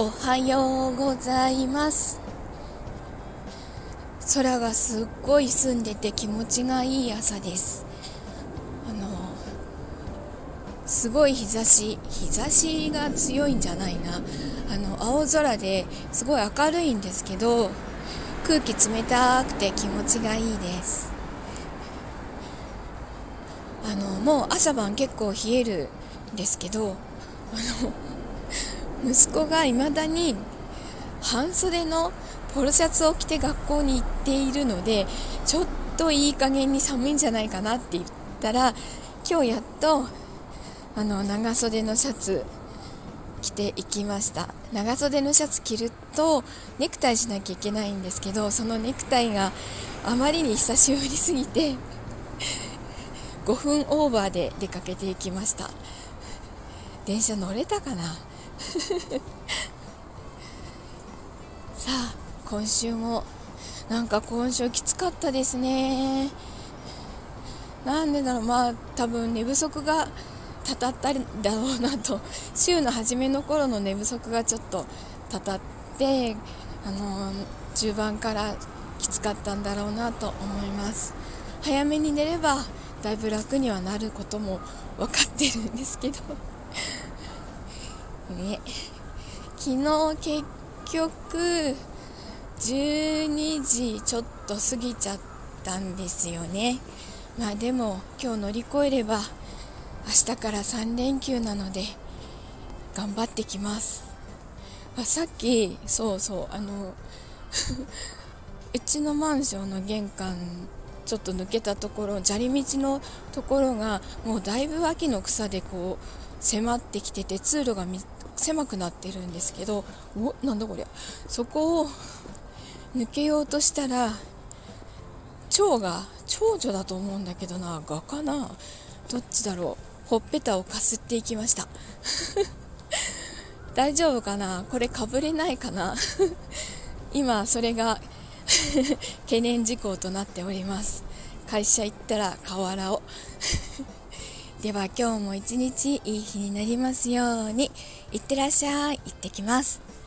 おはようございます。空がすっごい澄んでて気持ちがいい朝です。あのすごい日差し日差しが強いんじゃないな。あの青空ですごい明るいんですけど空気冷たくて気持ちがいいです。あのもう朝晩結構冷えるんですけどあの息子が未だに半袖のポロシャツを着て学校に行っているのでちょっといい加減に寒いんじゃないかなって言ったら今日やっとあの長袖のシャツ着ていきました。長袖のシャツ着るとネクタイしなきゃいけないんですけどそのネクタイがあまりに久しぶりすぎて 5分オーバーで出かけていきました。電車乗れたかな？さあ今週もなんか今週きつかったですね。なんでだろう。まあ多分寝不足がたたったんだろうなと。週の初めの頃の寝不足がちょっとたたってあの中盤からきつかったんだろうなと思います。早めに寝ればだいぶ楽にはなることも分かってるんですけど。ね。昨日結局12時ちょっと過ぎちゃったんですよね。まあでも今日乗り越えれば明日から3連休なので頑張ってきます。あさっきそうそうあの うちのマンションの玄関ちょっと抜けたところ砂利道のところがもうだいぶ秋の草でこう迫ってきてて通路が狭くなってるんですけどおなんだこりゃ。そこを抜けようとしたら蝶が長女だと思うんだけどな画かな。どっちだろう。ほっぺたをかすっていきました。大丈夫かな。これかぶれないかな。今それが 懸念事項となっております。会社行ったら瓦を。では今日も一日いい日になりますように。いってらっしゃい。行ってきます。